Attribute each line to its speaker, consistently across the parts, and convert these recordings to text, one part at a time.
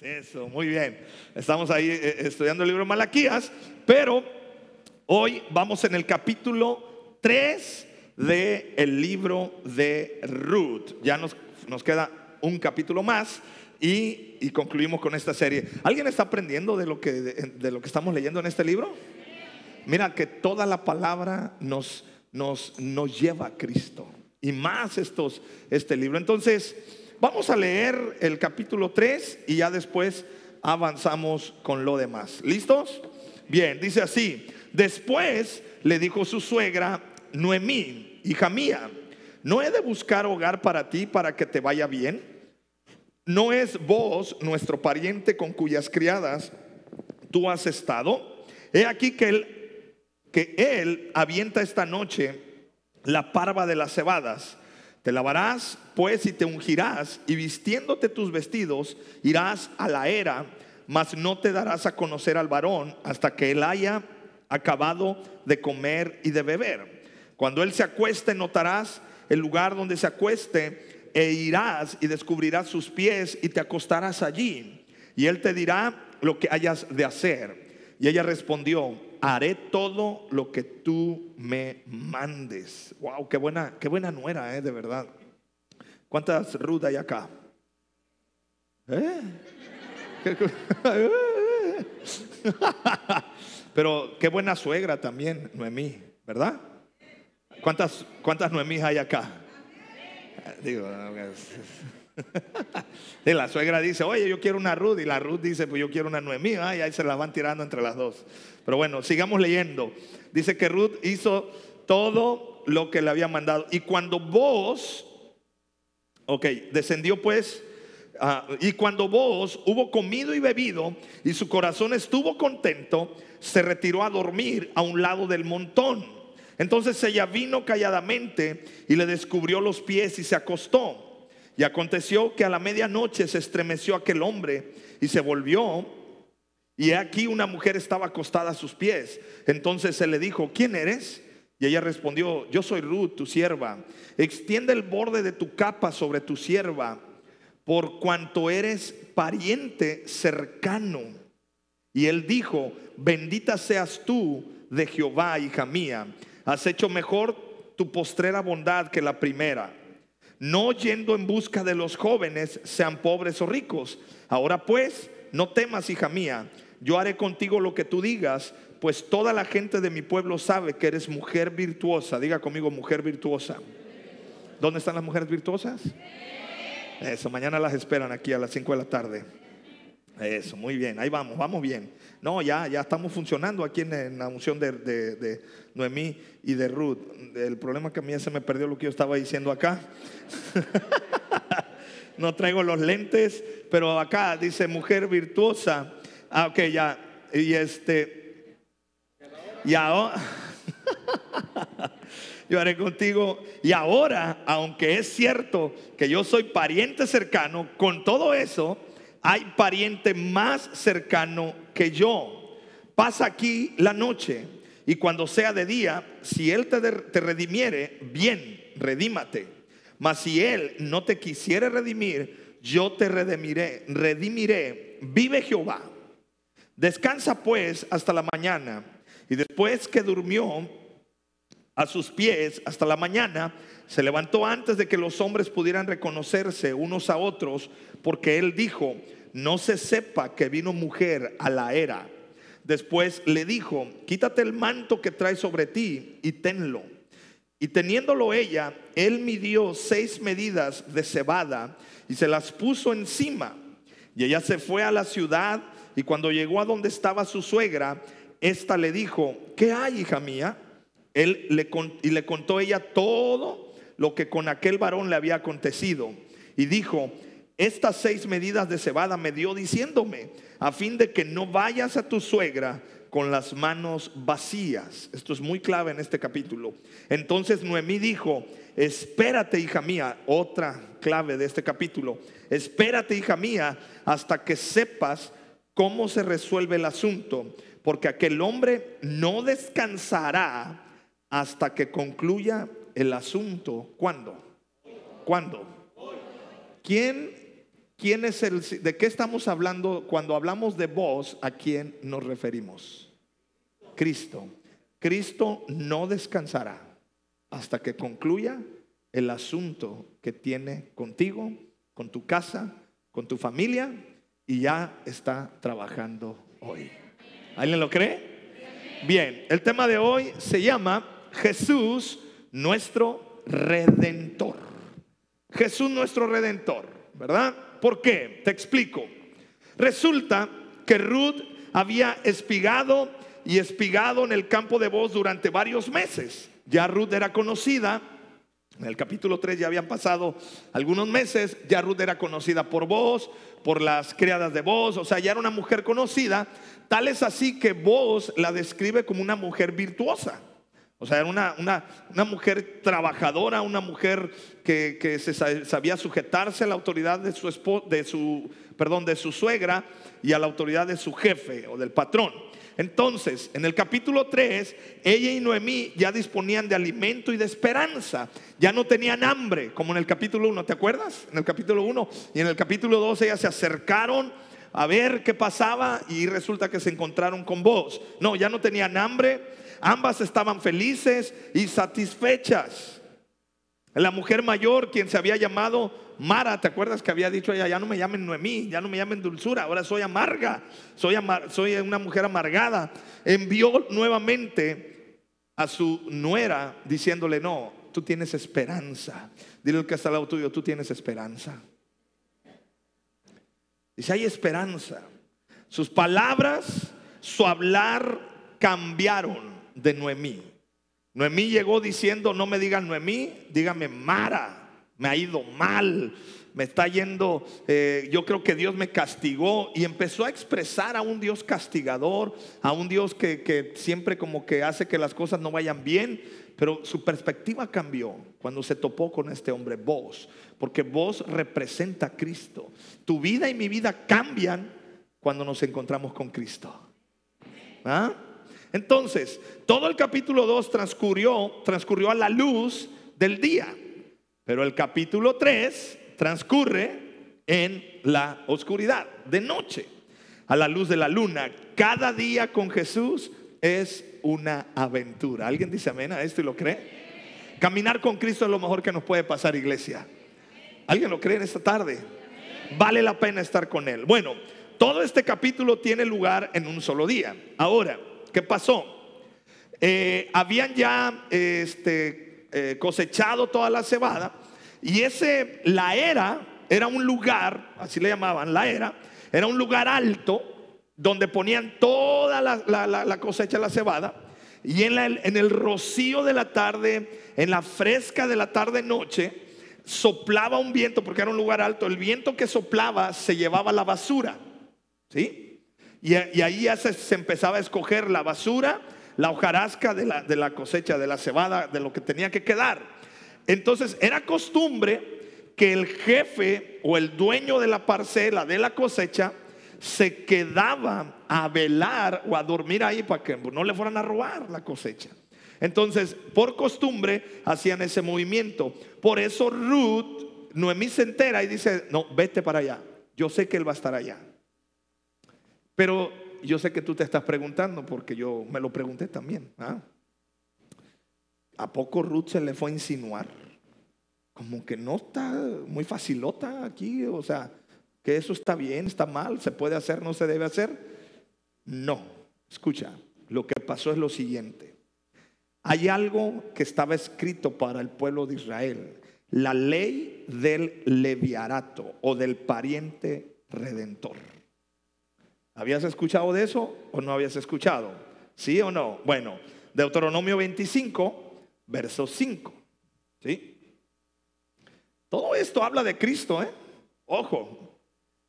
Speaker 1: Eso, muy bien. Estamos ahí eh, estudiando el libro de Malaquías, pero hoy vamos en el capítulo 3 del el libro de Ruth. Ya nos, nos queda un capítulo más y, y concluimos con esta serie. ¿Alguien está aprendiendo de lo, que, de, lo que estamos leyendo en este libro? Mira que toda la palabra nos, nos, nos lleva a Cristo y más estos, este libro. Entonces, vamos a leer el capítulo 3 y ya después avanzamos con lo demás. ¿Listos? Bien, dice así. Después le dijo su suegra, Noemí, hija mía, ¿no he de buscar hogar para ti para que te vaya bien? ¿No es vos nuestro pariente con cuyas criadas tú has estado? He aquí que él que él avienta esta noche la parva de las cebadas. Te lavarás pues y te ungirás y vistiéndote tus vestidos irás a la era, mas no te darás a conocer al varón hasta que él haya acabado de comer y de beber. Cuando él se acueste notarás el lugar donde se acueste e irás y descubrirás sus pies y te acostarás allí. Y él te dirá lo que hayas de hacer. Y ella respondió, haré todo lo que tú me mandes. Wow, qué buena, qué buena nuera, eh, de verdad. ¿Cuántas Ruth hay acá? ¿Eh? Pero qué buena suegra también, Noemí, ¿verdad? ¿Cuántas, cuántas Noemí hay acá? Digo, y la suegra dice, oye, yo quiero una Ruth. Y la Ruth dice, pues yo quiero una Noemí. y ahí se la van tirando entre las dos. Pero bueno, sigamos leyendo. Dice que Ruth hizo todo lo que le había mandado. Y cuando vos, ok, descendió pues, uh, y cuando vos hubo comido y bebido y su corazón estuvo contento, se retiró a dormir a un lado del montón. Entonces ella vino calladamente y le descubrió los pies y se acostó. Y aconteció que a la medianoche se estremeció aquel hombre y se volvió. Y aquí una mujer estaba acostada a sus pies. Entonces se le dijo, ¿quién eres? Y ella respondió, yo soy Ruth, tu sierva. Extiende el borde de tu capa sobre tu sierva, por cuanto eres pariente cercano. Y él dijo, bendita seas tú de Jehová, hija mía. Has hecho mejor tu postrera bondad que la primera no yendo en busca de los jóvenes, sean pobres o ricos. Ahora pues, no temas, hija mía, yo haré contigo lo que tú digas, pues toda la gente de mi pueblo sabe que eres mujer virtuosa. Diga conmigo, mujer virtuosa. ¿Dónde están las mujeres virtuosas? Eso, mañana las esperan aquí a las 5 de la tarde. Eso, muy bien, ahí vamos, vamos bien. No, ya, ya estamos funcionando aquí en, la unción de, Noemí y de Ruth. El problema es que a mí se me perdió lo que yo estaba diciendo acá. no traigo los lentes, pero acá dice mujer virtuosa. Ah, ok, ya. Y este. Y ahora. yo haré contigo. Y ahora, aunque es cierto que yo soy pariente cercano, con todo eso hay pariente más cercano que yo. Pasa aquí la noche y cuando sea de día, si Él te, te redimiere, bien, redímate. Mas si Él no te quisiere redimir, yo te redimiré, redimiré. Vive Jehová. Descansa pues hasta la mañana. Y después que durmió a sus pies hasta la mañana, se levantó antes de que los hombres pudieran reconocerse unos a otros, porque él dijo, no se sepa que vino mujer a la era. Después le dijo, quítate el manto que traes sobre ti y tenlo. Y teniéndolo ella, él midió seis medidas de cebada y se las puso encima. Y ella se fue a la ciudad y cuando llegó a donde estaba su suegra, ésta le dijo, ¿qué hay, hija mía? Él le, y le contó ella todo lo que con aquel varón le había acontecido. Y dijo, estas seis medidas de cebada me dio diciéndome, a fin de que no vayas a tu suegra con las manos vacías. Esto es muy clave en este capítulo. Entonces Noemí dijo, espérate hija mía, otra clave de este capítulo, espérate hija mía hasta que sepas cómo se resuelve el asunto, porque aquel hombre no descansará hasta que concluya el asunto. ¿Cuándo? ¿Cuándo? ¿Quién ¿quién es el, ¿de qué estamos hablando cuando hablamos de vos? ¿A quién nos referimos? Cristo. Cristo no descansará hasta que concluya el asunto que tiene contigo, con tu casa, con tu familia y ya está trabajando hoy. ¿Alguien lo cree? Bien, el tema de hoy se llama Jesús nuestro redentor. Jesús nuestro redentor, ¿verdad? ¿Por qué? Te explico. Resulta que Ruth había espigado y espigado en el campo de voz durante varios meses. Ya Ruth era conocida en el capítulo 3 ya habían pasado algunos meses, ya Ruth era conocida por vos, por las criadas de vos, o sea, ya era una mujer conocida, tal es así que vos la describe como una mujer virtuosa. O sea, era una, una, mujer trabajadora, una mujer que, que, se sabía sujetarse a la autoridad de su, de su, perdón, de su suegra y a la autoridad de su jefe o del patrón. Entonces, en el capítulo 3, ella y Noemí ya disponían de alimento y de esperanza. Ya no tenían hambre, como en el capítulo 1, ¿te acuerdas? En el capítulo 1 y en el capítulo 2 ellas se acercaron a ver qué pasaba y resulta que se encontraron con vos. No, ya no tenían hambre, ambas estaban felices y satisfechas. La mujer mayor, quien se había llamado Mara, ¿te acuerdas que había dicho ella, ya no me llamen Noemí, ya no me llamen Dulzura, ahora soy amarga, soy, una mujer amargada? Envió nuevamente a su nuera diciéndole, no, tú tienes esperanza. Dile al que está al lado tuyo, tú tienes esperanza. Dice, hay esperanza. Sus palabras, su hablar cambiaron de Noemí. Noemí llegó diciendo, no me digan Noemí, dígame Mara, me ha ido mal, me está yendo, eh, yo creo que Dios me castigó y empezó a expresar a un Dios castigador, a un Dios que, que siempre como que hace que las cosas no vayan bien, pero su perspectiva cambió cuando se topó con este hombre, vos, porque vos representa a Cristo. Tu vida y mi vida cambian cuando nos encontramos con Cristo. ¿Ah? Entonces, todo el capítulo 2 transcurrió, transcurrió a la luz del día, pero el capítulo 3 transcurre en la oscuridad, de noche, a la luz de la luna. Cada día con Jesús es una aventura. ¿Alguien dice amén a esto y lo cree? Caminar con Cristo es lo mejor que nos puede pasar, iglesia. ¿Alguien lo cree en esta tarde? Vale la pena estar con Él. Bueno, todo este capítulo tiene lugar en un solo día. Ahora, ¿Qué pasó? Eh, habían ya este, eh, cosechado toda la cebada y ese, la era, era un lugar, así le llamaban, la era, era un lugar alto donde ponían toda la, cosecha de la cebada y en, en el rocío de la tarde, en la fresca de la tarde-noche, soplaba un viento, porque era un lugar alto, el viento que soplaba se llevaba la basura, ¿sí? Y, ahí ya se, empezaba a escoger la basura, la hojarasca de la, de la cosecha, de la cebada, de lo que tenía que quedar. Entonces era costumbre que el jefe o el dueño de la parcela, de la cosecha, se quedaba a velar o a dormir ahí para que no le fueran a robar la cosecha. Entonces, por costumbre, hacían ese movimiento. Por eso Ruth, Noemí se entera y dice, no, vete para allá. Yo sé que él va a estar allá. Pero yo sé que tú te estás preguntando, porque yo me lo pregunté también. ¿ah? ¿A poco Ruth se le fue a insinuar? Como que no está muy facilota aquí, o sea, que eso está bien, está mal, se puede hacer, no se debe hacer. No, escucha, lo que pasó es lo siguiente. Hay algo que estaba escrito para el pueblo de Israel, la ley del leviarato o del pariente redentor. ¿Habías escuchado de eso o no habías escuchado? ¿Sí o no? Bueno, Deuteronomio 25, verso 5. ¿Sí? Todo esto habla de Cristo, ¿eh? Ojo,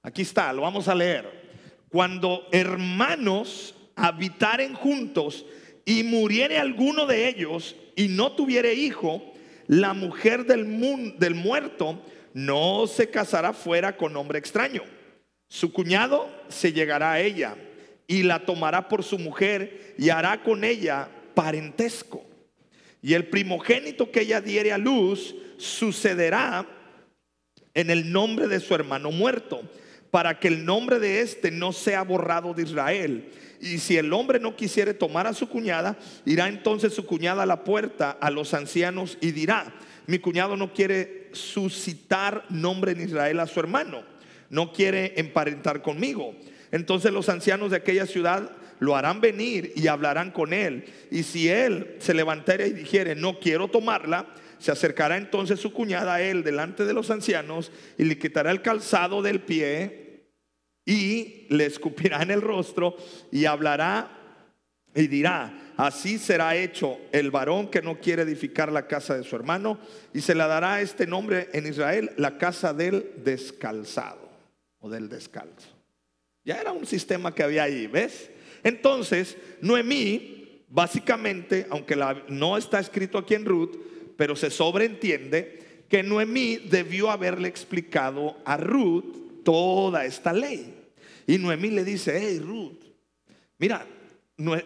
Speaker 1: aquí está, lo vamos a leer. Cuando hermanos habitaren juntos y muriere alguno de ellos y no tuviere hijo, la mujer del, del muerto no se casará fuera con hombre extraño su cuñado se llegará a ella y la tomará por su mujer y hará con ella parentesco. Y el primogénito que ella diere a luz sucederá en el nombre de su hermano muerto, para que el nombre de éste no sea borrado de Israel. Y si el hombre no quisiere tomar a su cuñada, irá entonces su cuñada a la puerta a los ancianos y dirá, mi cuñado no quiere suscitar nombre en Israel a su hermano, no quiere emparentar conmigo. Entonces los ancianos de aquella ciudad lo harán venir y hablarán con él. Y si él se levantara y dijere, no quiero tomarla, se acercará entonces su cuñada a él delante de los ancianos y le quitará el calzado del pie y le escupirá en el rostro y hablará y dirá, así será hecho el varón que no quiere edificar la casa de su hermano y se le dará este nombre en Israel, la casa del descalzado o del descalzo. Ya era un sistema que había ahí, ¿ves? Entonces, Noemí, básicamente, aunque no está escrito aquí en Ruth, pero se sobreentiende que Noemí debió haberle explicado a Ruth toda esta ley. Y Noemí le dice, hey Ruth, mira,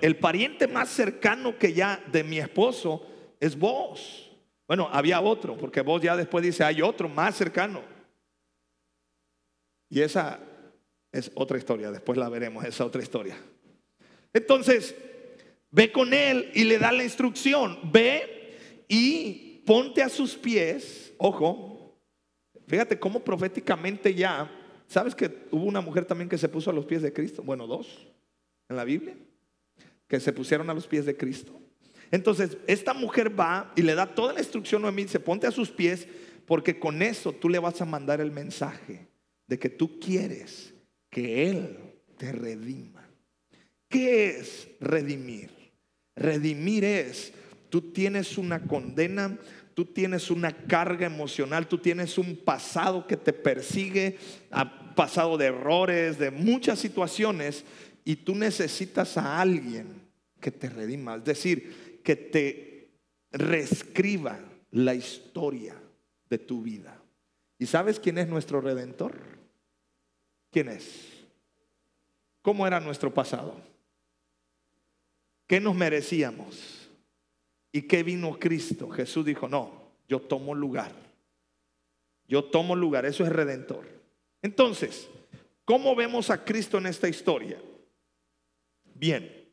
Speaker 1: el pariente más cercano que ya de mi esposo es vos. Bueno, había otro, porque vos ya después dice, hay otro más cercano. Y esa es otra historia, después la veremos, esa otra historia. Entonces, ve con él y le da la instrucción, ve y ponte a sus pies, ojo, fíjate cómo proféticamente ya, ¿sabes que hubo una mujer también que se puso a los pies de Cristo? Bueno, dos en la Biblia, que se pusieron a los pies de Cristo. Entonces, esta mujer va y le da toda la instrucción a mí, dice, ponte a sus pies, porque con eso tú le vas a mandar el mensaje de que tú quieres que Él te redima. ¿Qué es redimir? Redimir es Tú tienes una condena, tú tienes una carga emocional, tú tienes un pasado que te persigue, pasado de errores, de muchas situaciones, y tú necesitas a alguien que te redima, es decir, que te reescriba la historia de tu vida. ¿Y sabes quién es nuestro redentor? ¿Quién es? ¿Cómo era nuestro pasado? ¿Qué nos merecíamos? ¿Y qué vino Cristo? Jesús dijo, no, yo tomo lugar. Yo tomo lugar, eso es redentor. Entonces, ¿cómo vemos a Cristo en esta historia? Bien,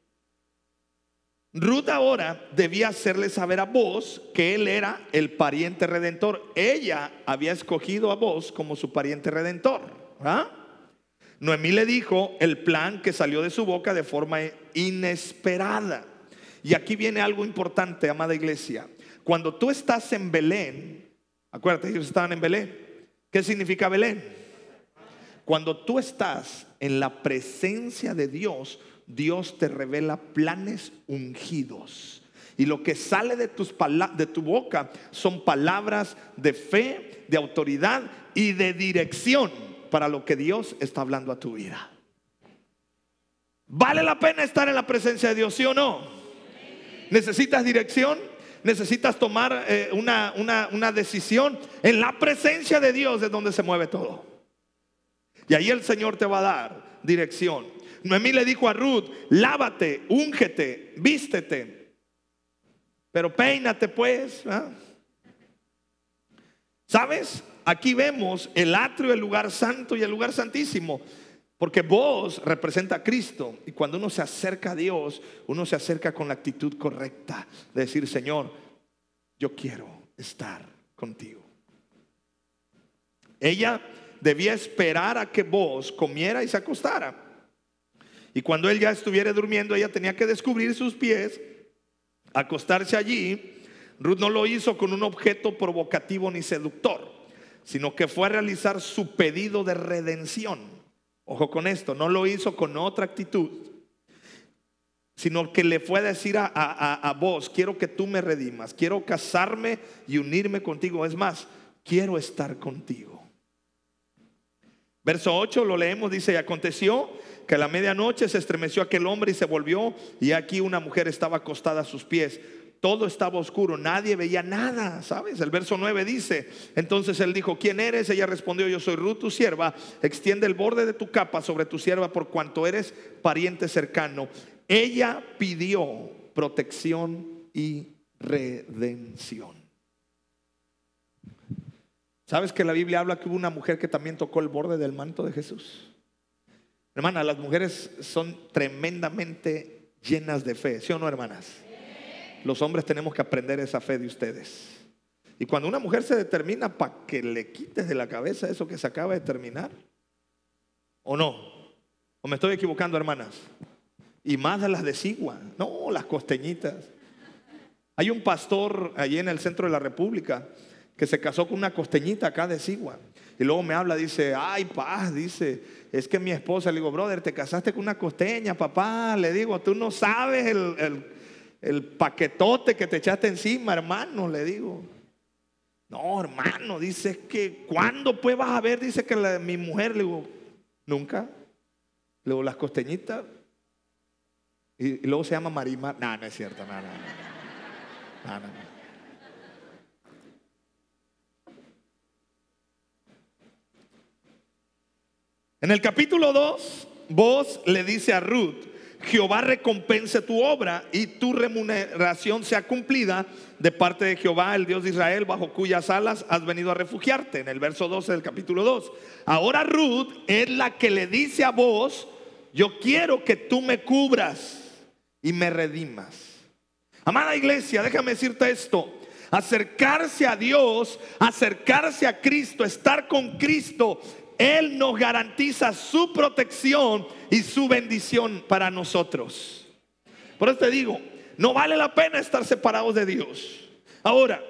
Speaker 1: Ruth ahora debía hacerle saber a vos que él era el pariente redentor. Ella había escogido a vos como su pariente redentor. ¿ah? Noemí le dijo el plan que salió de su boca de forma inesperada. Y aquí viene algo importante, amada iglesia. Cuando tú estás en Belén, acuérdate, ellos estaban en Belén. ¿Qué significa Belén? Cuando tú estás en la presencia de Dios, Dios te revela planes ungidos. Y lo que sale de, tus de tu boca son palabras de fe, de autoridad y de dirección para lo que Dios está hablando a tu vida. ¿Vale la pena estar en la presencia de Dios, sí o no? necesitas dirección, necesitas tomar eh, una, una decisión. En la presencia de Dios es donde se mueve todo. Y ahí el Señor te va a dar dirección. Noemí le dijo a Ruth, lávate, úngete, vístete, pero peínate pues. ¿ah? ¿Sabes? Aquí vemos el atrio, el lugar santo y el lugar santísimo. Porque vos representa a Cristo y cuando uno se acerca a Dios, uno se acerca con la actitud correcta de decir, Señor, yo quiero estar contigo. Ella debía esperar a que vos comiera y se acostara. Y cuando él ya estuviera durmiendo, ella tenía que descubrir sus pies, acostarse allí. Ruth no lo hizo con un objeto provocativo ni seductor, sino que fue a realizar su pedido de redención. Ojo con esto, no lo hizo con otra actitud, sino que le fue a decir a, a, vos, quiero que tú me redimas, quiero casarme y unirme contigo. Es más, quiero estar contigo. Verso 8 lo leemos, dice, y aconteció que a la medianoche se estremeció aquel hombre y se volvió, y aquí una mujer estaba acostada a sus pies todo estaba oscuro, nadie veía nada, ¿sabes? El verso 9 dice, entonces él dijo, ¿quién eres? Ella respondió, yo soy Ruth, tu sierva, extiende el borde de tu capa sobre tu sierva por cuanto eres pariente cercano. Ella pidió protección y redención. ¿Sabes que la Biblia habla que hubo una mujer que también tocó el borde del manto de Jesús? Hermana, las mujeres son tremendamente llenas de fe, ¿sí o no, hermanas? Los hombres tenemos que aprender esa fe de ustedes. Y cuando una mujer se determina para que le quites de la cabeza eso que se acaba de terminar, ¿o no? ¿O me estoy equivocando, hermanas? Y más de las de Sigua, no, las costeñitas. Hay un pastor allí en el centro de la República que se casó con una costeñita acá de Sigua. Y luego me habla, dice, ay, paz, dice, es que mi esposa, le digo, brother, te casaste con una costeña, papá, le digo, tú no sabes el, el paquetote que te echaste encima, hermano, le digo. No, hermano, dice que cuando pues vas a ver, dice que mi mujer, le digo, nunca. Luego las costeñitas. Y, luego se llama Marimar. No, no es cierto, no, no, no. En el capítulo 2, vos le dice a Ruth, Jehová recompense tu obra y tu remuneración sea cumplida de parte de Jehová, el Dios de Israel, bajo cuyas alas has venido a refugiarte. En el verso 12 del capítulo 2. Ahora Ruth es la que le dice a vos, yo quiero que tú me cubras y me redimas. Amada iglesia, déjame decirte esto. Acercarse a Dios, acercarse a Cristo, estar con Cristo él nos garantiza su protección y su bendición para nosotros. Por eso te digo, no vale la pena estar separados de Dios. Ahora,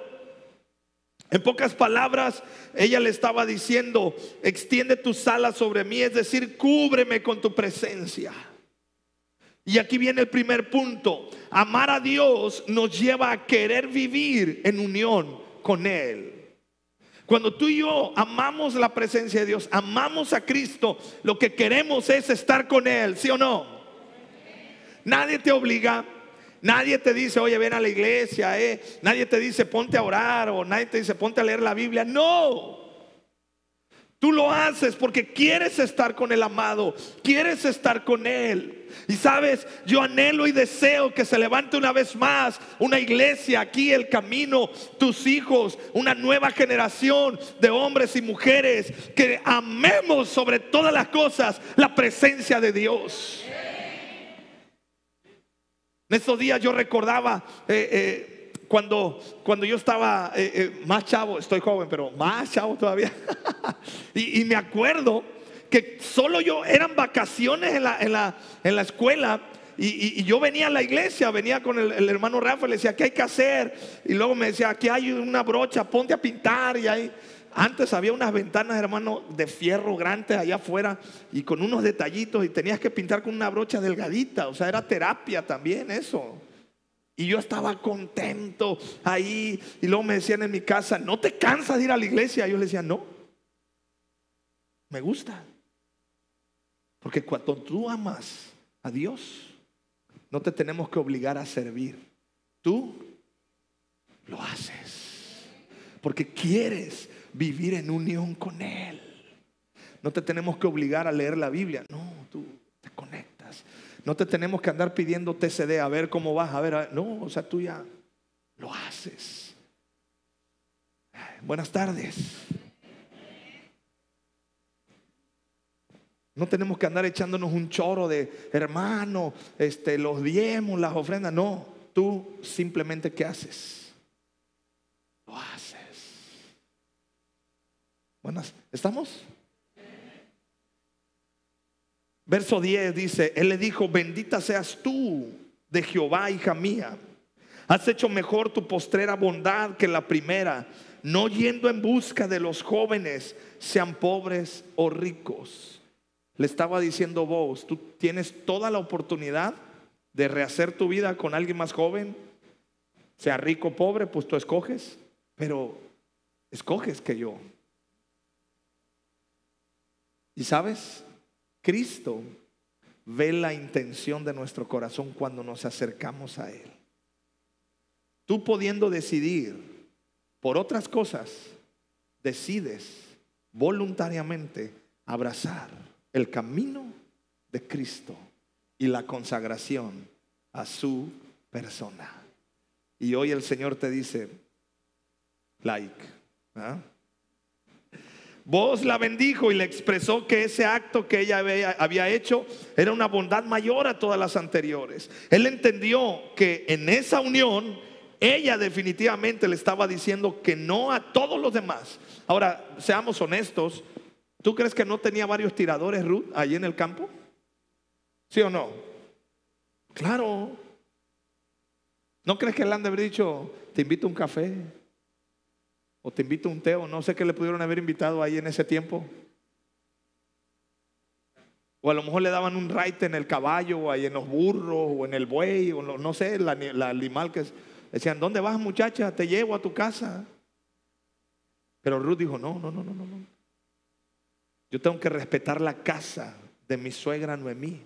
Speaker 1: en pocas palabras, ella le estaba diciendo, extiende tus alas sobre mí, es decir, cúbreme con tu presencia. Y aquí viene el primer punto. Amar a Dios nos lleva a querer vivir en unión con Él. Cuando tú y yo amamos la presencia de Dios, amamos a Cristo, lo que queremos es estar con Él, ¿sí o no? Nadie te obliga, nadie te dice, oye, ven a la iglesia, eh. nadie te dice, ponte a orar, o nadie te dice, ponte a leer la Biblia. No, Tú lo haces porque quieres estar con el amado, quieres estar con Él. Y sabes, yo anhelo y deseo que se levante una vez más una iglesia aquí, el camino, tus hijos, una nueva generación de hombres y mujeres que amemos sobre todas las cosas la presencia de Dios. En estos días yo recordaba... Eh, eh, cuando, cuando yo estaba eh, más chavo, estoy joven, pero más chavo todavía, y, me acuerdo que solo yo, eran vacaciones en la, en la, en la escuela, y, yo venía a la iglesia, venía con el, hermano Rafa, le decía, ¿qué hay que hacer? Y luego me decía, aquí hay una brocha, ponte a pintar. Y ahí, antes había unas ventanas, hermano, de fierro grandes allá afuera y con unos detallitos y tenías que pintar con una brocha delgadita. O sea, era terapia también eso. Y yo estaba contento ahí. Y luego me decían en mi casa, ¿no te cansas de ir a la iglesia? Y yo le decía, no. Me gusta. Porque cuando tú amas a Dios, no te tenemos que obligar a servir. Tú lo haces. Porque quieres vivir en unión con Él. No te tenemos que obligar a leer la Biblia. No, tú te conectas. No te tenemos que andar pidiendo TCD a ver cómo vas, a ver, no, o sea, tú ya lo haces. Buenas tardes. No tenemos que andar echándonos un choro de hermano, este, los diemos, las ofrendas. No, tú simplemente ¿qué haces? Lo haces. Buenas, ¿estamos? Verso 10 dice, Él le dijo, bendita seas tú de Jehová, hija mía. Has hecho mejor tu postrera bondad que la primera, no yendo en busca de los jóvenes, sean pobres o ricos. Le estaba diciendo vos, tú tienes toda la oportunidad de rehacer tu vida con alguien más joven, sea rico o pobre, pues tú escoges, pero escoges que yo. Y sabes, Cristo ve la intención de nuestro corazón cuando nos acercamos a Él. Tú pudiendo decidir por otras cosas, decides voluntariamente abrazar el camino de Cristo y la consagración a su persona. Y hoy el Señor te dice, like, ¿ah? Vos la bendijo y le expresó que ese acto que ella había hecho era una bondad mayor a todas las anteriores. Él entendió que en esa unión ella definitivamente le estaba diciendo que no a todos los demás. Ahora, seamos honestos, ¿tú crees que no tenía varios tiradores Ruth allí en el campo? ¿Sí o no? Claro. ¿No crees que le han de haber dicho, te invito a un café? O te invito a un té, o no sé qué le pudieron haber invitado ahí en ese tiempo. O a lo mejor le daban un raite en el caballo, o ahí en los burros, o en el buey, o no sé, el animal que. Decían, ¿dónde vas muchacha? Te llevo a tu casa. Pero Ruth dijo, no, no, no, no, no. Yo tengo que respetar la casa de mi suegra Noemí.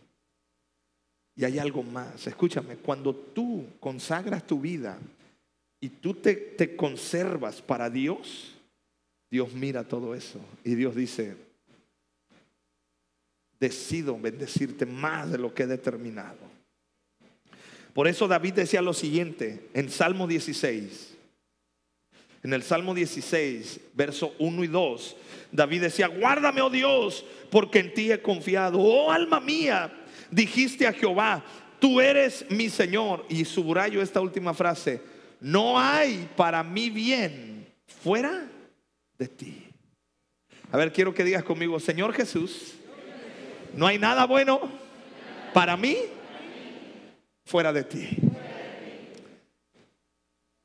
Speaker 1: Y hay algo más. Escúchame, cuando tú consagras tu vida y tú te, conservas para Dios, Dios mira todo eso y Dios dice, decido bendecirte más de lo que he determinado. Por eso David decía lo siguiente en Salmo 16. En el Salmo 16, verso 1 y 2, David decía, guárdame, oh Dios, porque en ti he confiado. Oh alma mía, dijiste a Jehová, tú eres mi Señor. Y subrayo esta última frase, no hay para mí bien fuera de ti. A ver, quiero que digas conmigo, Señor Jesús, no hay nada bueno para mí fuera de ti.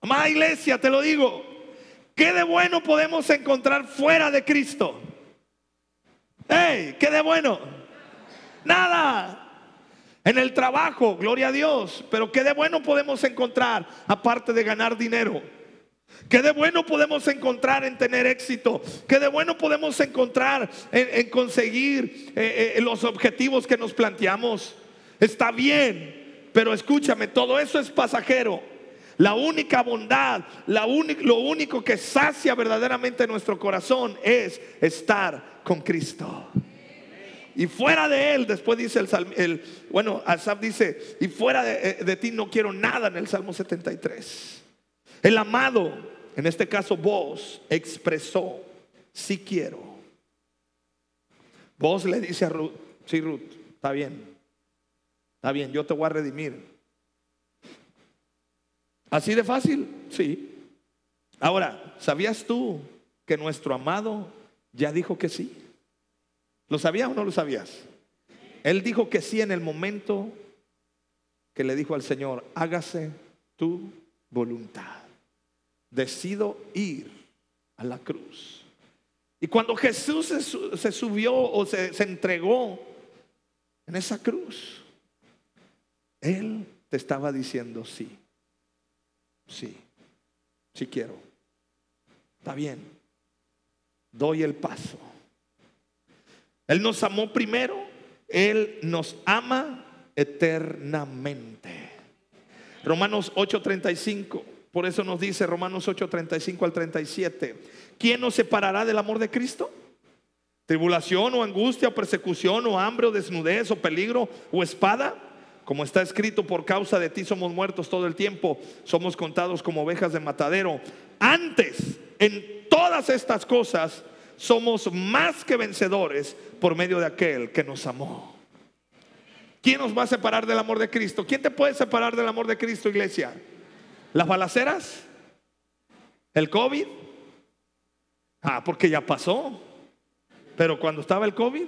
Speaker 1: Amada iglesia, te lo digo, ¿qué de bueno podemos encontrar fuera de Cristo? ¡Hey! ¿Qué de bueno? Nada. En el trabajo, gloria a Dios. Pero ¿qué de bueno podemos encontrar aparte de ganar dinero? ¿Qué de bueno podemos encontrar en tener éxito? ¿Qué de bueno podemos encontrar en, conseguir eh, eh, los objetivos que nos planteamos? Está bien, pero escúchame, todo eso es pasajero. La única bondad, la lo único que sacia verdaderamente nuestro corazón es estar con Cristo. Y fuera de él, después dice el, el bueno, Asaf dice, y fuera de, eh, de, ti no quiero nada en el Salmo 73. El amado, en este caso vos, expresó, si quiero. Vos le dice a Ruth, sí Ruth, está bien, está bien, yo te voy a redimir. Así de fácil, sí. Ahora, ¿sabías tú que nuestro amado ya dijo que sí? ¿Lo sabías o no lo sabías? Él dijo que sí en el momento que le dijo al Señor, hágase tu voluntad. Decido ir a la cruz. Y cuando Jesús se, subió o se, se entregó en esa cruz, Él te estaba diciendo sí, sí, sí quiero. Está bien, doy el paso. Él nos amó primero, Él nos ama eternamente. Romanos 8:35, por eso nos dice Romanos 8:35 al 37, ¿quién nos separará del amor de Cristo? ¿Tribulación o angustia o persecución o hambre o desnudez o peligro o espada? Como está escrito, por causa de ti somos muertos todo el tiempo, somos contados como ovejas de matadero. Antes, en todas estas cosas, somos más que vencedores por medio de aquel que nos amó. ¿Quién nos va a separar del amor de Cristo? ¿Quién te puede separar del amor de Cristo, iglesia? ¿Las balaceras? ¿El COVID? Ah, porque ya pasó. Pero cuando estaba el COVID.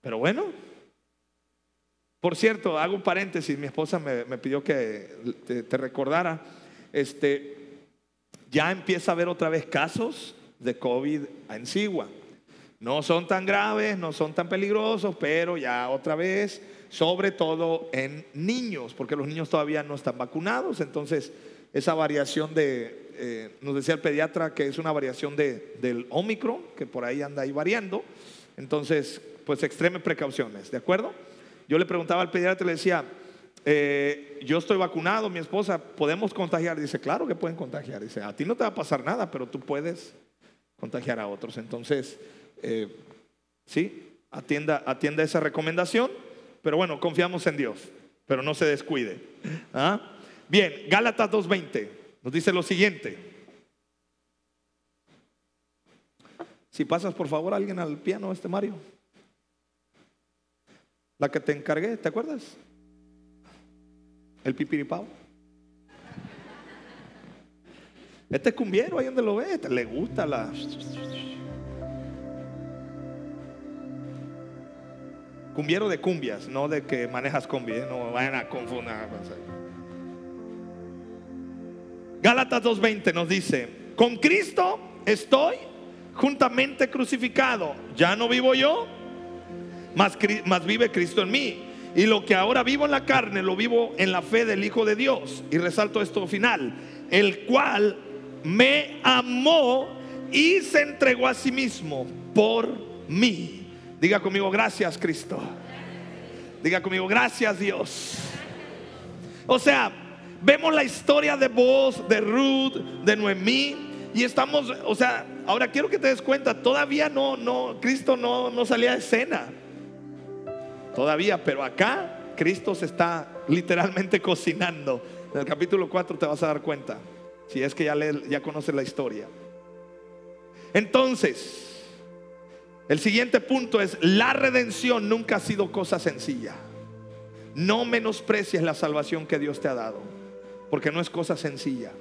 Speaker 1: Pero bueno. Por cierto, hago un paréntesis. Mi esposa me, pidió que te, recordara. Este, ya empieza a haber otra vez casos de COVID en Sigua. No son tan graves, no son tan peligrosos, pero ya otra vez, sobre todo en niños, porque los niños todavía no están vacunados. Entonces, esa variación de, eh, nos decía el pediatra que es una variación de, del Omicron, que por ahí anda ahí variando. Entonces, pues extreme precauciones, ¿de acuerdo? Yo le preguntaba al pediatra, le decía, eh, yo estoy vacunado, mi esposa, ¿podemos contagiar? Dice, claro que pueden contagiar. Dice, a ti no te va a pasar nada, pero tú puedes contagiar a otros. Entonces, eh, sí, atienda, atienda esa recomendación, pero bueno, confiamos en Dios, pero no se descuide. ¿Ah? Bien, Gálatas 2.20 nos dice lo siguiente. Si pasas por favor alguien al piano, este Mario. La que te encargué, ¿te acuerdas? El pipiripao. Este cumbiero, ahí donde lo ve, le gusta la. Cumbiero de cumbias, no de que manejas combi, ¿eh? no vayan a confundir. Gálatas 2.20 nos dice, con Cristo estoy juntamente crucificado. Ya no vivo yo, más, vive Cristo en mí. Y lo que ahora vivo en la carne, lo vivo en la fe del Hijo de Dios. Y resalto esto final, el cual me amó y se entregó a sí mismo por mí. Diga conmigo, gracias Cristo. Diga conmigo, gracias Dios. O sea, vemos la historia de vos, de Ruth, de Noemí. Y estamos, o sea, ahora quiero que te des cuenta, todavía no, no, Cristo no, no salía de escena. Todavía, pero acá Cristo se está literalmente cocinando. En el capítulo 4 te vas a dar cuenta. Si es que ya, ya conoces la historia. Entonces, el siguiente punto es, la redención nunca ha sido cosa sencilla. No menosprecies la salvación que Dios te ha dado, porque no es cosa sencilla.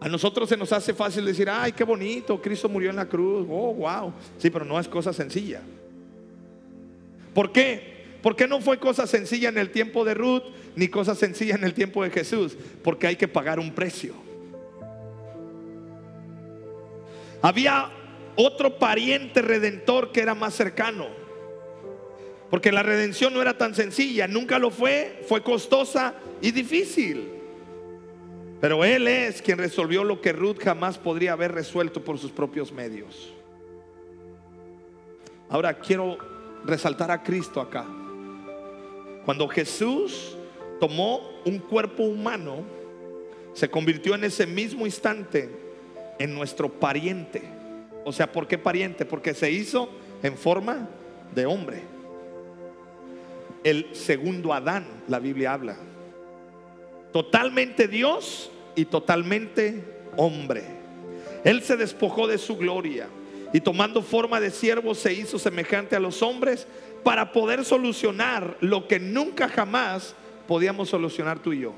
Speaker 1: A nosotros se nos hace fácil decir, ay, qué bonito, Cristo murió en la cruz, oh, wow. Sí, pero no es cosa sencilla. ¿Por qué? Porque no fue cosa sencilla en el tiempo de Ruth, ni cosa sencilla en el tiempo de Jesús, porque hay que pagar un precio. Había otro pariente redentor que era más cercano. Porque la redención no era tan sencilla, nunca lo fue, fue costosa y difícil. Pero Él es quien resolvió lo que Ruth jamás podría haber resuelto por sus propios medios. Ahora quiero resaltar a Cristo acá. Cuando Jesús tomó un cuerpo humano, se convirtió en ese mismo instante en nuestro pariente. O sea, ¿por qué pariente? Porque se hizo en forma de hombre. El segundo Adán, la Biblia habla. Totalmente Dios y totalmente hombre. Él se despojó de su gloria y tomando forma de siervo se hizo semejante a los hombres para poder solucionar lo que nunca jamás podíamos solucionar tú y yo.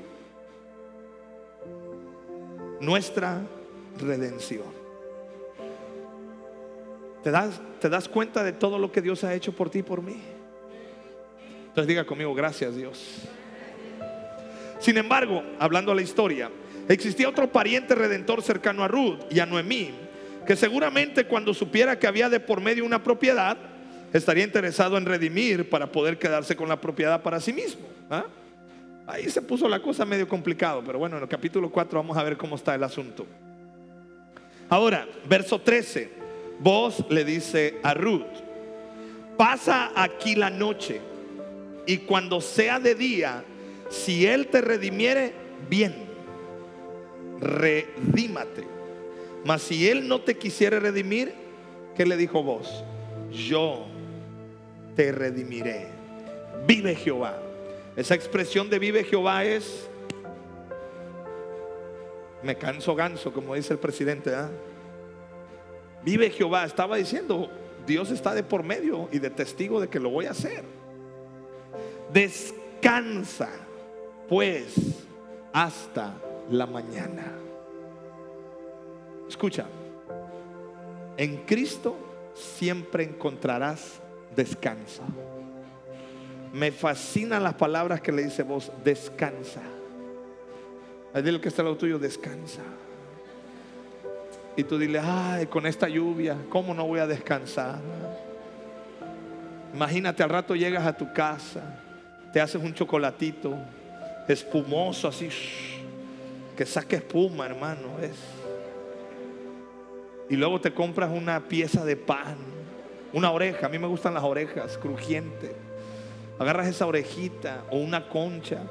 Speaker 1: Nuestra redención. ¿Te das, ¿Te das cuenta de todo lo que Dios ha hecho por ti y por mí? Entonces diga conmigo, gracias Dios. Sin embargo, hablando a la historia, existía otro pariente redentor cercano a Ruth y a Noemí, que seguramente cuando supiera que había de por medio una propiedad, estaría interesado en redimir para poder quedarse con la propiedad para sí mismo. ¿ah? Ahí se puso la cosa medio complicado, pero bueno, en el capítulo 4 vamos a ver cómo está el asunto. Ahora, verso 13, vos le dice a Ruth, pasa aquí la noche y cuando sea de día, si él te redimiere, bien, redímate. Mas si él no te quisiera redimir, ¿qué le dijo vos? Yo te redimiré. Vive Jehová. Esa expresión de vive Jehová es, me canso ganso, como dice el presidente. ¿ah? Vive Jehová. Estaba diciendo, Dios está de por medio y de testigo de que lo voy a hacer. Descansa, pues, hasta la mañana. Escucha, en Cristo siempre encontrarás descanso. Me fascinan las palabras que le dice vos, descansa. Dile que está lado tuyo, descansa. Y tú dile, ay, con esta lluvia, ¿cómo no voy a descansar? Imagínate al rato llegas a tu casa, te haces un chocolatito espumoso así, que saque espuma, hermano. Es. Y luego te compras una pieza de pan una oreja, a mí me gustan las orejas, crujiente. Agarras esa orejita o una concha.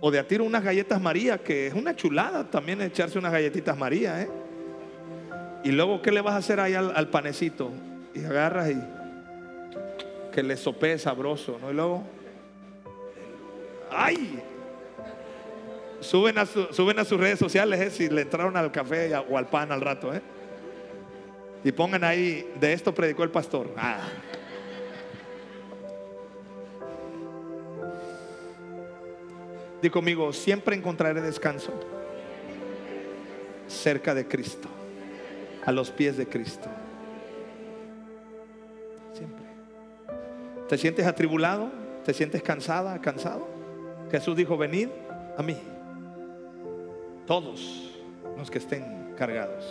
Speaker 1: O de a tiro unas galletas María, que es una chulada también echarse unas galletitas María, ¿eh? Y luego, ¿qué le vas a hacer ahí al, panecito? Y agarras y que le sopee sabroso, ¿no? Y luego, ¡ay! Suben a, sus redes sociales ¿eh? si le entraron al café o al pan al rato, ¿eh? Y pongan ahí, de esto predicó el pastor. Ah. Di conmigo, siempre encontraré descanso cerca de Cristo, a los pies de Cristo. Siempre. ¿Te sientes atribulado? ¿Te sientes cansada, cansado? Jesús dijo, venid a mí. Todos los que estén cargados,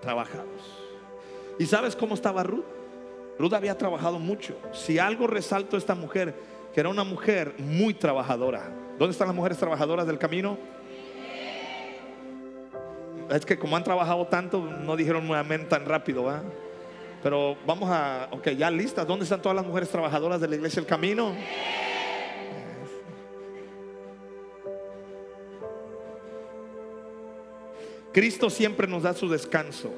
Speaker 1: trabajados. ¿Y sabes cómo estaba Ruth? Ruth había trabajado mucho. Si algo resalto esta mujer, que era una mujer muy trabajadora. ¿Dónde están las mujeres trabajadoras del camino? Es que como han trabajado tanto, no dijeron nuevamente tan rápido, ¿va? Pero vamos a, ok, ya listas. ¿Dónde están todas las mujeres trabajadoras de la iglesia del camino? Cristo siempre nos da su descanso.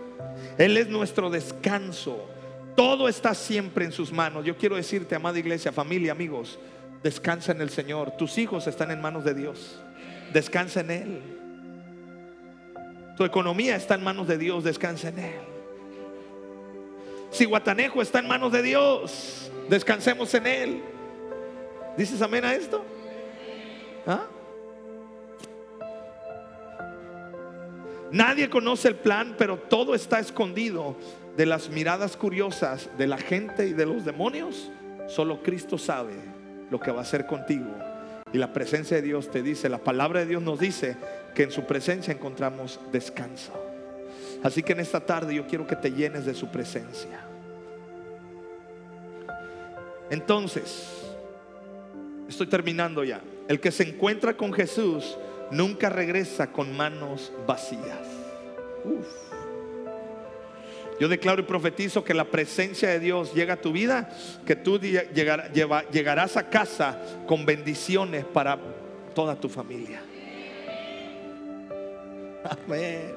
Speaker 1: Él es nuestro descanso. Todo está siempre en sus manos. Yo quiero decirte, amada iglesia, familia, amigos, descansa en el Señor. Tus hijos están en manos de Dios. Descansa en Él. Tu economía está en manos de Dios. Descansa en Él. Si Guatanejo está en manos de Dios, descansemos en Él. ¿Dices amén a esto? ¿Ah? Nadie conoce el plan, pero todo está escondido de las miradas curiosas de la gente y de los demonios. Solo Cristo sabe lo que va a hacer contigo. Y la presencia de Dios te dice, la palabra de Dios nos dice que en su presencia encontramos descanso. Así que en esta tarde yo quiero que te llenes de su presencia. Entonces, estoy terminando ya. El que se encuentra con Jesús nunca regresa con manos vacías. Yo declaro y profetizo que la presencia de Dios llega a tu vida, que tú llegarás a casa con bendiciones para toda tu familia. Amén.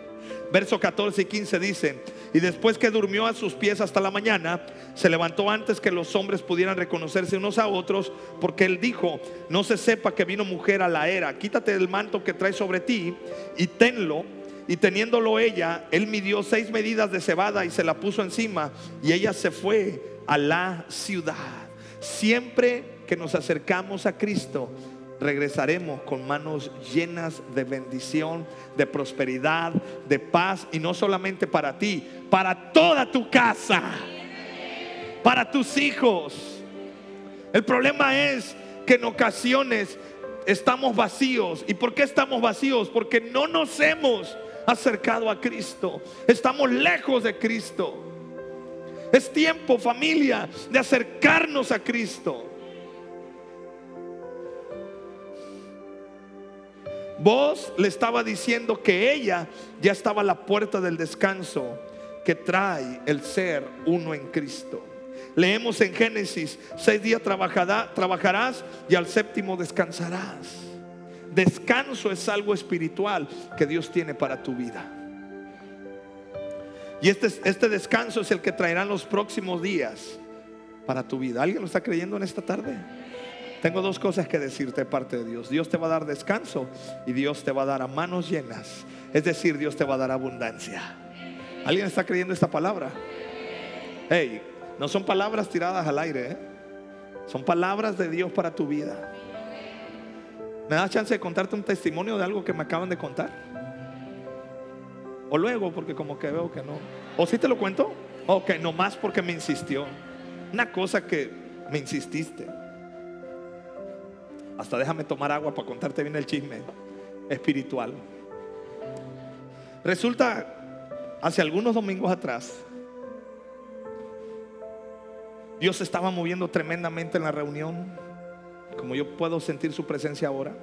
Speaker 1: Verso 14 y 15 dice, y después que durmió a sus pies hasta la mañana, se levantó antes que los hombres pudieran reconocerse unos a otros, porque él dijo, no se sepa que vino mujer a la era, quítate el manto que trae sobre ti y tenlo. Y teniéndolo ella, él midió seis medidas de cebada y se la puso encima, y ella se fue a la ciudad. Siempre que nos acercamos a Cristo, regresaremos con manos llenas de bendición, de prosperidad, de paz, y no solamente para ti, para toda tu casa, para tus hijos. El problema es que en ocasiones estamos vacíos. ¿Y por qué estamos vacíos? Porque no nos hemos acercado a Cristo. Estamos lejos de Cristo. Es tiempo, familia, de acercarnos a Cristo. Vos le estaba diciendo que ella ya estaba a la puerta del descanso que trae el ser uno en Cristo. Leemos en Génesis, seis días trabajarás y al séptimo descansarás. Descanso es algo espiritual que Dios tiene para tu vida. Y este, este descanso es el que traerán los próximos días para tu vida. ¿Alguien lo está creyendo en esta tarde? Tengo dos cosas que decirte de parte de Dios. Dios te va a dar descanso y Dios te va a dar a manos llenas. Es decir, Dios te va a dar abundancia. ¿Alguien está creyendo esta palabra? Hey, no son palabras tiradas al aire, ¿eh? son palabras de Dios para tu vida. ¿Me das chance de contarte un testimonio de algo que me acaban de contar? O luego, porque como que veo que no. ¿O si te lo cuento? Ok, más porque me insistió. Una cosa que me insististe. Hasta déjame tomar agua para contarte bien el chisme espiritual. Resulta, hace algunos domingos atrás, Dios estaba moviendo tremendamente en la reunión, como yo puedo sentir su presencia ahora.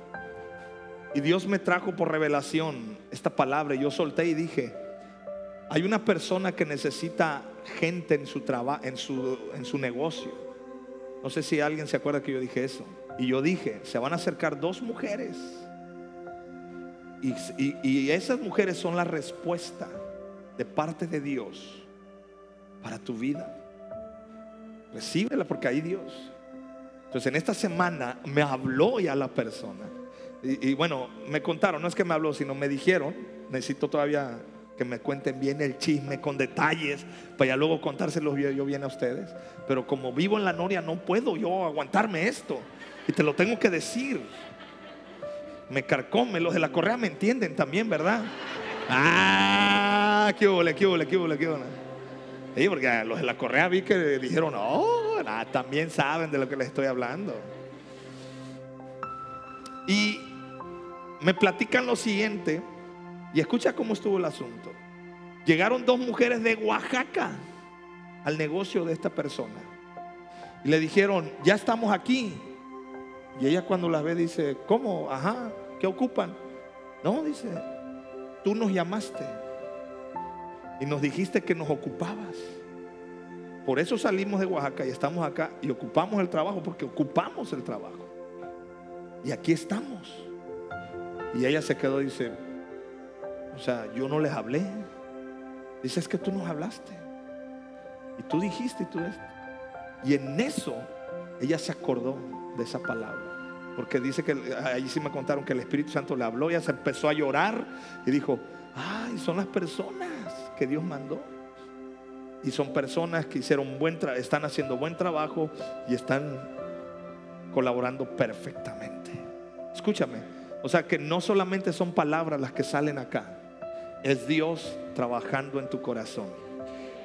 Speaker 1: Y Dios me trajo por revelación esta palabra. Yo solté y dije, hay una persona que necesita gente en su trabajo, en su, en su negocio. No sé si alguien se acuerda que yo dije eso. Y yo dije, se van a acercar dos mujeres. Y, esas mujeres son la respuesta de parte de Dios para tu vida. Recíbela porque hay Dios. Entonces en esta semana me habló ya la persona. Y, y, bueno, me contaron, no es que me habló, sino me dijeron, necesito todavía que me cuenten bien el chisme con detalles, para ya luego contárselos yo, yo bien a ustedes. Pero como vivo en la noria, no puedo yo aguantarme esto. Y te lo tengo que decir. Me carcome, los de la correa me entienden también, ¿verdad? Ah, qué huele, qué huele, qué huele, qué. Sí, porque los de la correa vi que dijeron, oh, también saben de lo que les estoy hablando. Y me platican lo siguiente, y escucha cómo estuvo el asunto. Llegaron dos mujeres de Oaxaca al negocio de esta persona. Y le dijeron, ya estamos aquí. Y ella cuando las ve dice, ¿cómo? Ajá, ¿qué ocupan? No, dice, tú nos llamaste y nos dijiste que nos ocupabas. Por eso salimos de Oaxaca y estamos acá y ocupamos el trabajo porque ocupamos el trabajo. Y aquí estamos. Y ella se quedó dice, o sea, yo no les hablé. Dice, es que tú nos hablaste. Y tú dijiste y tú esto. Y en eso ella se acordó esa palabra. Porque dice que ahí sí me contaron que el Espíritu Santo le habló, ella se empezó a llorar y dijo, ay, son las personas que Dios mandó. Y son personas que hicieron buen están haciendo buen trabajo y están colaborando perfectamente. Escúchame, o sea que no solamente son palabras las que salen acá, es Dios trabajando en tu corazón.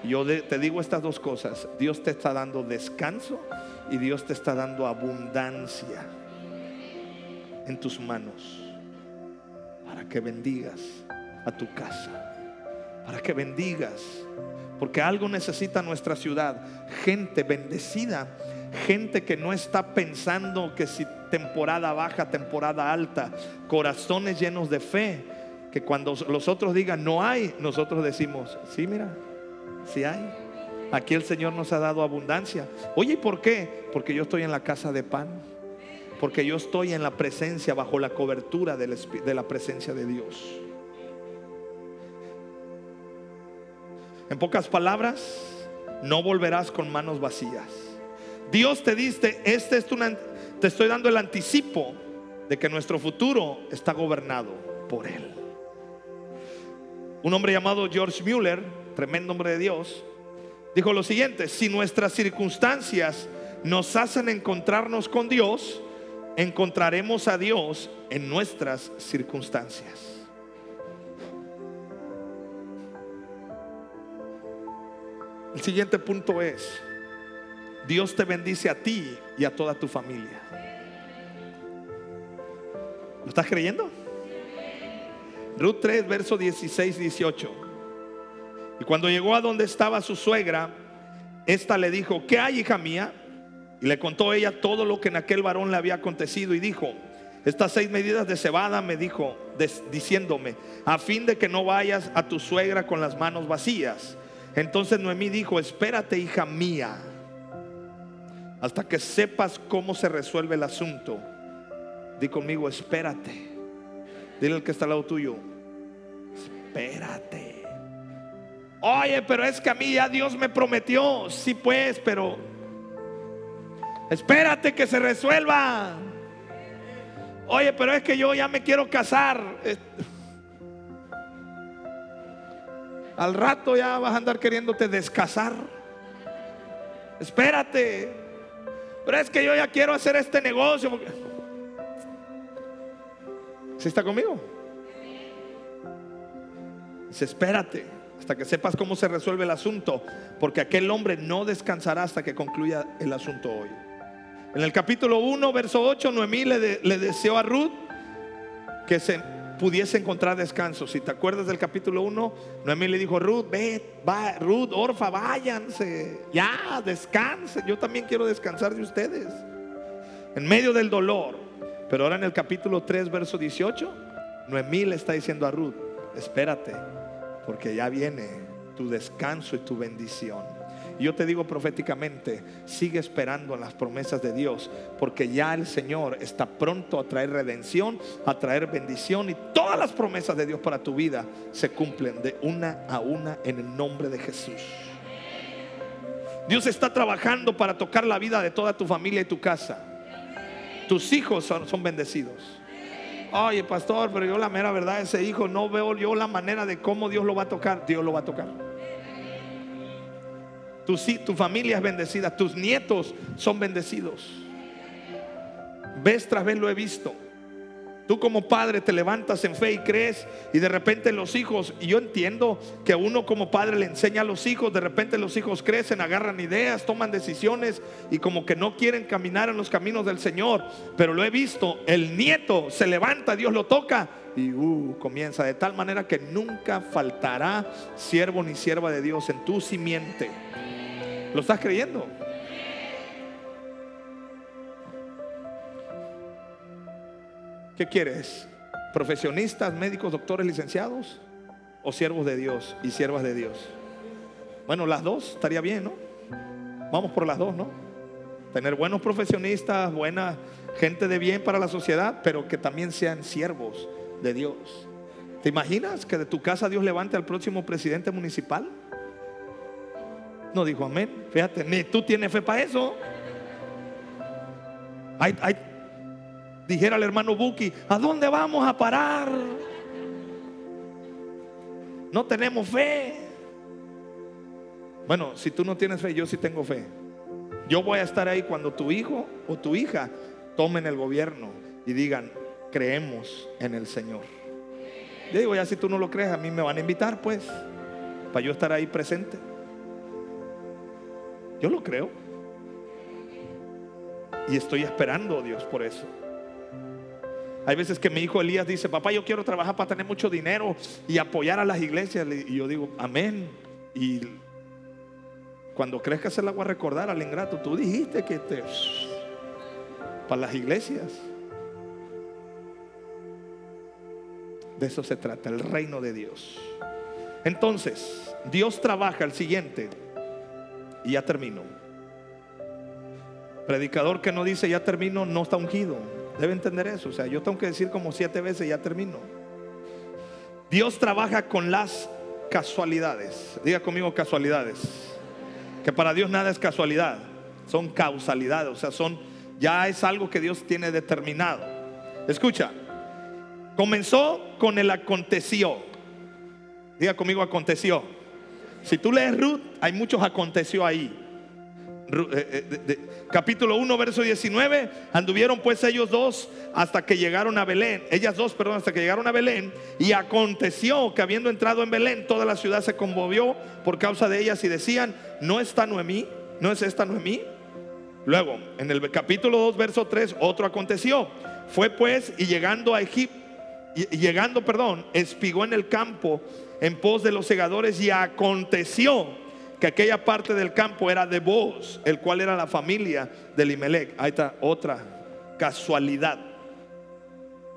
Speaker 1: Yo te digo estas dos cosas, Dios te está dando descanso y Dios te está dando abundancia en tus manos para que bendigas a tu casa, para que bendigas, porque algo necesita nuestra ciudad, gente bendecida, gente que no está pensando que si temporada baja, temporada alta, corazones llenos de fe, que cuando los otros digan no hay, nosotros decimos, sí, mira, sí hay. Aquí el Señor nos ha dado abundancia. Oye, ¿y por qué? Porque yo estoy en la casa de pan. Porque yo estoy en la presencia, bajo la cobertura de la presencia de Dios. En pocas palabras, no volverás con manos vacías. Dios te dice, este es tu, te estoy dando el anticipo de que nuestro futuro está gobernado por Él. Un hombre llamado George Mueller, tremendo hombre de Dios, dijo lo siguiente, si nuestras circunstancias nos hacen encontrarnos con Dios, encontraremos a Dios en nuestras circunstancias. El siguiente punto es, Dios te bendice a ti y a toda tu familia. ¿Lo estás creyendo? Ruth 3, verso 16, 18. Y cuando llegó a donde estaba su suegra, esta le dijo, ¿qué hay, hija mía? Y le contó ella todo lo que en aquel varón le había acontecido y dijo, estas seis medidas de cebada me dijo, diciéndome, a fin de que no vayas a tu suegra con las manos vacías. Entonces Noemí dijo, espérate, hija mía, hasta que sepas cómo se resuelve el asunto. Di conmigo, espérate. Dile al que está al lado tuyo, espérate. Oye, pero es que a mí ya Dios me prometió. Sí, pues, pero espérate que se resuelva. Oye, pero es que yo ya me quiero casar. Al rato ya vas a andar queriéndote descasar. Espérate. Pero es que yo ya quiero hacer este negocio. ¿Sí está conmigo? Dice, espérate hasta que sepas cómo se resuelve el asunto, porque aquel hombre no descansará hasta que concluya el asunto hoy. En el capítulo 1, verso 8, Noemí le, le deseó a Ruth que se pudiese encontrar descanso. Si te acuerdas del capítulo 1, Noemí le dijo, Ruth, ve, va, Ruth, Orfa, váyanse, ya, descanse. Yo también quiero descansar de ustedes. En medio del dolor. Pero ahora en el capítulo 3, verso 18, Noemí le está diciendo a Ruth, espérate, porque ya viene tu descanso y tu bendición. Yo te digo proféticamente, sigue esperando en las promesas de Dios, porque ya el Señor está pronto a traer redención, a traer bendición y todas las promesas de Dios para tu vida se cumplen de una a una en el nombre de Jesús. Dios está trabajando para tocar la vida de toda tu familia y tu casa. Tus hijos son, son bendecidos. Oye, pastor, pero yo la mera verdad, ese hijo no veo yo la manera de cómo Dios lo va a tocar. Dios lo va a tocar. Tu, tu familia es bendecida, tus nietos son bendecidos. Vez tras vez lo he visto. Tú como padre te levantas en fe y crees y de repente los hijos, y yo entiendo que uno como padre le enseña a los hijos, de repente los hijos crecen, agarran ideas, toman decisiones y como que no quieren caminar en los caminos del Señor, pero lo he visto, el nieto se levanta, Dios lo toca y uh, comienza de tal manera que nunca faltará siervo ni sierva de Dios en tu simiente. ¿Lo estás creyendo? ¿Qué quieres? ¿Profesionistas, médicos, doctores, licenciados? ¿O siervos de Dios y siervas de Dios? Bueno, las dos estaría bien, ¿no? Vamos por las dos, ¿no? Tener buenos profesionistas, buena gente de bien para la sociedad, pero que también sean siervos de Dios. ¿Te imaginas que de tu casa Dios levante al próximo presidente municipal? No dijo amén. Fíjate, ni tú tienes fe para eso. Hay, hay, dijera el hermano Buki, ¿a dónde vamos a parar? No tenemos fe. Bueno, si tú no tienes fe, yo sí tengo fe. Yo voy a estar ahí cuando tu hijo o tu hija tomen el gobierno y digan, creemos en el Señor. Yo digo, ya si tú no lo crees, a mí me van a invitar, pues, para yo estar ahí presente. Yo lo creo. Y estoy esperando, Dios, por eso. Hay veces que mi hijo Elías dice, papá, yo quiero trabajar para tener mucho dinero y apoyar a las iglesias. Y yo digo, amén. Y cuando crezca se la voy a recordar al ingrato. Tú dijiste que te... Para las iglesias. De eso se trata, el reino de Dios. Entonces, Dios trabaja el siguiente. Y ya termino. Predicador que no dice ya termino, no está ungido. Debe entender eso. O sea, yo tengo que decir como siete veces, ya termino. Dios trabaja con las casualidades. Diga conmigo casualidades. Que para Dios nada es casualidad. Son causalidades. O sea, son, ya es algo que Dios tiene determinado. Escucha. Comenzó con el aconteció. Diga conmigo aconteció. Si tú lees Ruth, hay muchos aconteció ahí. Eh, eh, capítulo 1, verso 19, anduvieron pues ellos dos hasta que llegaron a Belén, ellas dos, perdón, hasta que llegaron a Belén, y aconteció que habiendo entrado en Belén, toda la ciudad se conmovió por causa de ellas y decían, ¿no está Noemí? ¿No es esta Noemí? Luego, en el capítulo 2, verso 3, otro aconteció. Fue pues y llegando a Egipto, llegando, perdón, espigó en el campo en pos de los segadores y aconteció que aquella parte del campo era de vos, el cual era la familia de Limelec. Ahí está otra casualidad.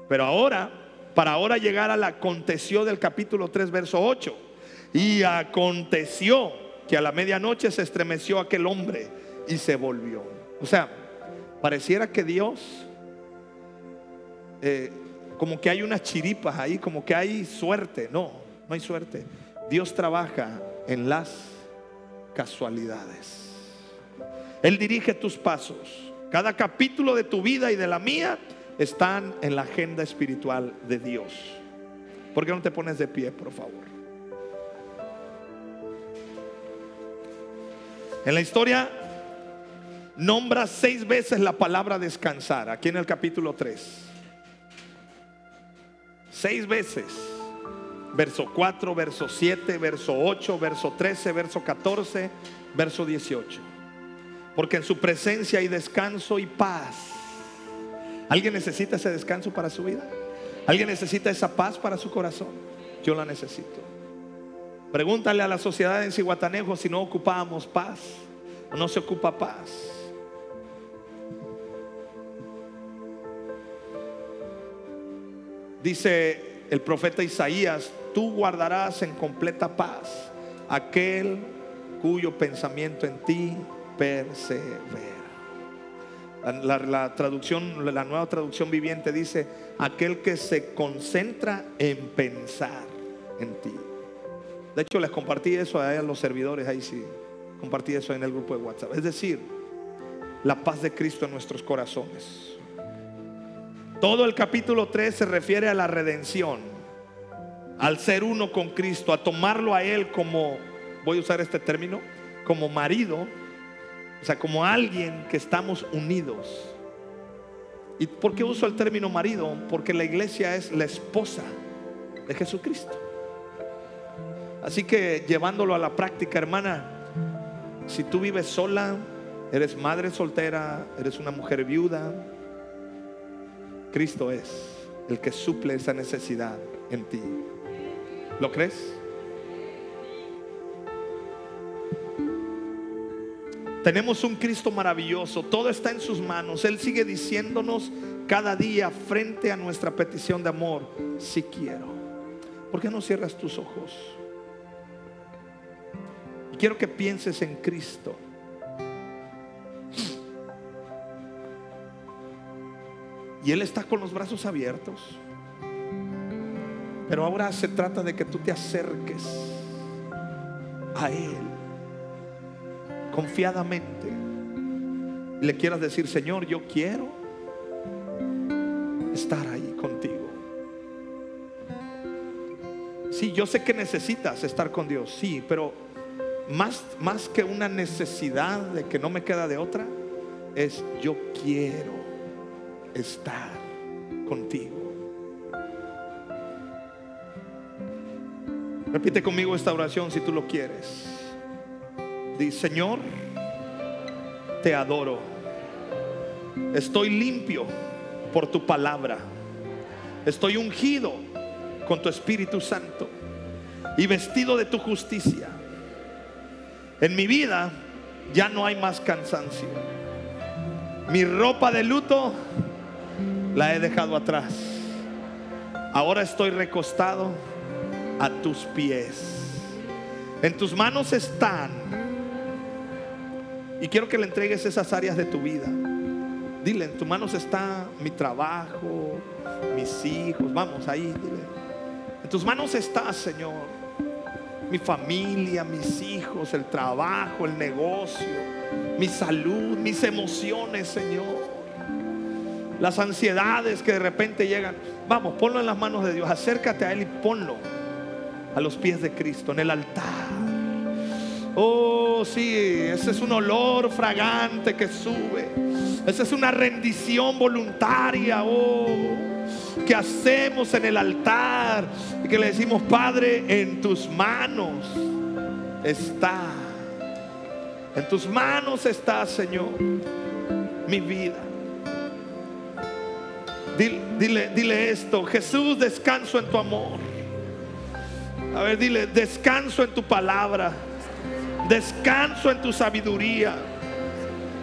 Speaker 1: Pero ahora, para ahora llegar al aconteció del capítulo 3, verso 8. Y aconteció que a la medianoche se estremeció aquel hombre y se volvió. O sea, pareciera que Dios, eh, como que hay unas chiripas ahí, como que hay suerte. No, no hay suerte. Dios trabaja en las casualidades. Él dirige tus pasos. Cada capítulo de tu vida y de la mía están en la agenda espiritual de Dios. ¿Por qué no te pones de pie, por favor? En la historia nombra seis veces la palabra descansar, aquí en el capítulo 3. Seis veces verso 4, verso 7, verso 8, verso 13, verso 14, verso 18. Porque en su presencia hay descanso y paz. ¿Alguien necesita ese descanso para su vida? ¿Alguien necesita esa paz para su corazón? Yo la necesito. Pregúntale a la sociedad en Cihuatanejo si no ocupábamos paz no se ocupa paz. Dice el profeta Isaías, tú guardarás en completa paz aquel cuyo pensamiento en ti persevera. La, traducción, la nueva traducción viviente dice, aquel que se concentra en pensar en ti. De hecho, les compartí eso a los servidores, ahí sí, compartí eso en el grupo de WhatsApp. Es decir, la paz de Cristo en nuestros corazones. Todo el capítulo 3 se refiere a la redención, al ser uno con Cristo, a tomarlo a Él como, voy a usar este término, como marido, o sea, como alguien que estamos unidos. ¿Y por qué uso el término marido? Porque la iglesia es la esposa de Jesucristo. Así que llevándolo a la práctica, hermana, si tú vives sola, eres madre soltera, eres una mujer viuda, Cristo es el que suple esa necesidad en ti. ¿Lo crees? Tenemos un Cristo maravilloso, todo está en sus manos. Él sigue diciéndonos cada día frente a nuestra petición de amor, si quiero. ¿Por qué no cierras tus ojos? quiero que pienses en Cristo. Y Él está con los brazos abiertos. Pero ahora se trata de que tú te acerques a Él confiadamente y le quieras decir, Señor, yo quiero estar ahí contigo. Sí, yo sé que necesitas estar con Dios, sí, pero más, más que una necesidad de que no me queda de otra, es yo quiero estar contigo. Repite conmigo esta oración si tú lo quieres. Dice, Señor, te adoro. Estoy limpio por tu palabra. Estoy ungido con tu Espíritu Santo y vestido de tu justicia. En mi vida ya no hay más cansancio. Mi ropa de luto la he dejado atrás. Ahora estoy recostado a tus pies. En tus manos están. Y quiero que le entregues esas áreas de tu vida. Dile, en tus manos está mi trabajo, mis hijos. Vamos ahí, dile. En tus manos está, Señor, mi familia, mis hijos, el trabajo, el negocio, mi salud, mis emociones, Señor. Las ansiedades que de repente llegan. Vamos, ponlo en las manos de Dios. Acércate a Él y ponlo a los pies de Cristo, en el altar. Oh, sí, ese es un olor fragante que sube. Esa es una rendición voluntaria. Oh, que hacemos en el altar. Y que le decimos, Padre, en tus manos está. En tus manos está, Señor, mi vida. Dile, dile, dile esto, Jesús, descanso en tu amor. A ver, dile, descanso en tu palabra. Descanso en tu sabiduría.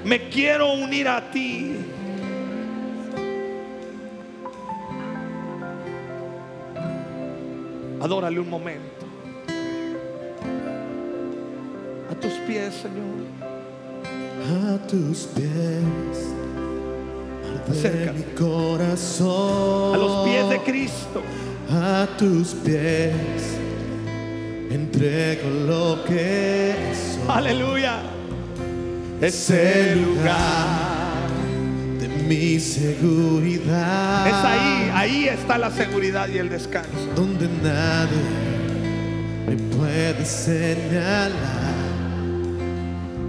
Speaker 1: Me quiero unir a ti. Adórale un momento. A tus pies, Señor.
Speaker 2: A tus pies.
Speaker 1: Acércate.
Speaker 2: mi corazón.
Speaker 1: A los pies de Cristo.
Speaker 2: A tus pies. Entrego lo que soy.
Speaker 1: Aleluya.
Speaker 2: Ese lugar de mi seguridad.
Speaker 1: Es ahí, ahí está la seguridad y el descanso.
Speaker 2: donde nadie me puede señalar.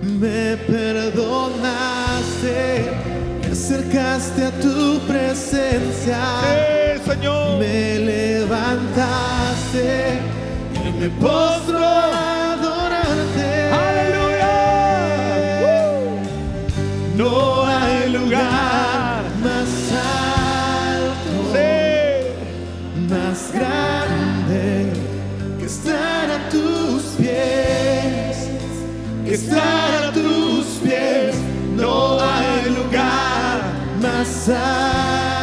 Speaker 2: Me perdonaste, me acercaste a tu presencia,
Speaker 1: Sí, Señor.
Speaker 2: me levantaste y me postro a adorarte.
Speaker 1: Aleluya.
Speaker 2: No hay lugar más alto
Speaker 1: Sí.
Speaker 2: más grande que estar a tus pies, que estar a tus pies. No hay lugar más alto,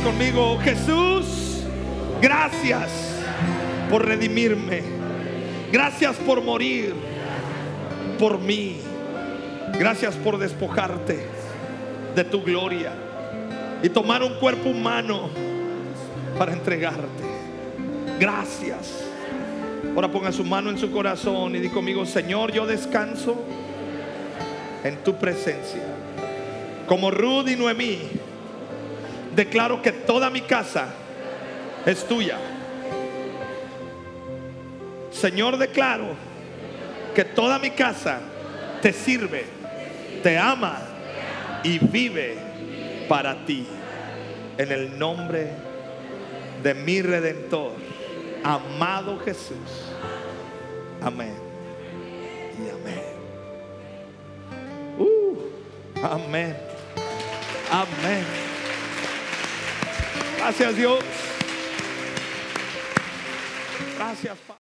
Speaker 1: conmigo, Jesús, gracias por redimirme. Gracias por morir por mí. Gracias por despojarte de tu gloria y tomar un cuerpo humano para entregarte. Gracias. Ahora ponga su mano en su corazón y di conmigo, Señor, yo descanso en tu presencia. Como Ruth y Noemí, declaro que toda mi casa es tuya. Señor, declaro que toda mi casa te sirve, te ama y vive para ti. En el nombre de mi redentor, amado Jesús. Amén. Y amén. Uh, amén. Amén. Gracias Dios. Gracias Padre.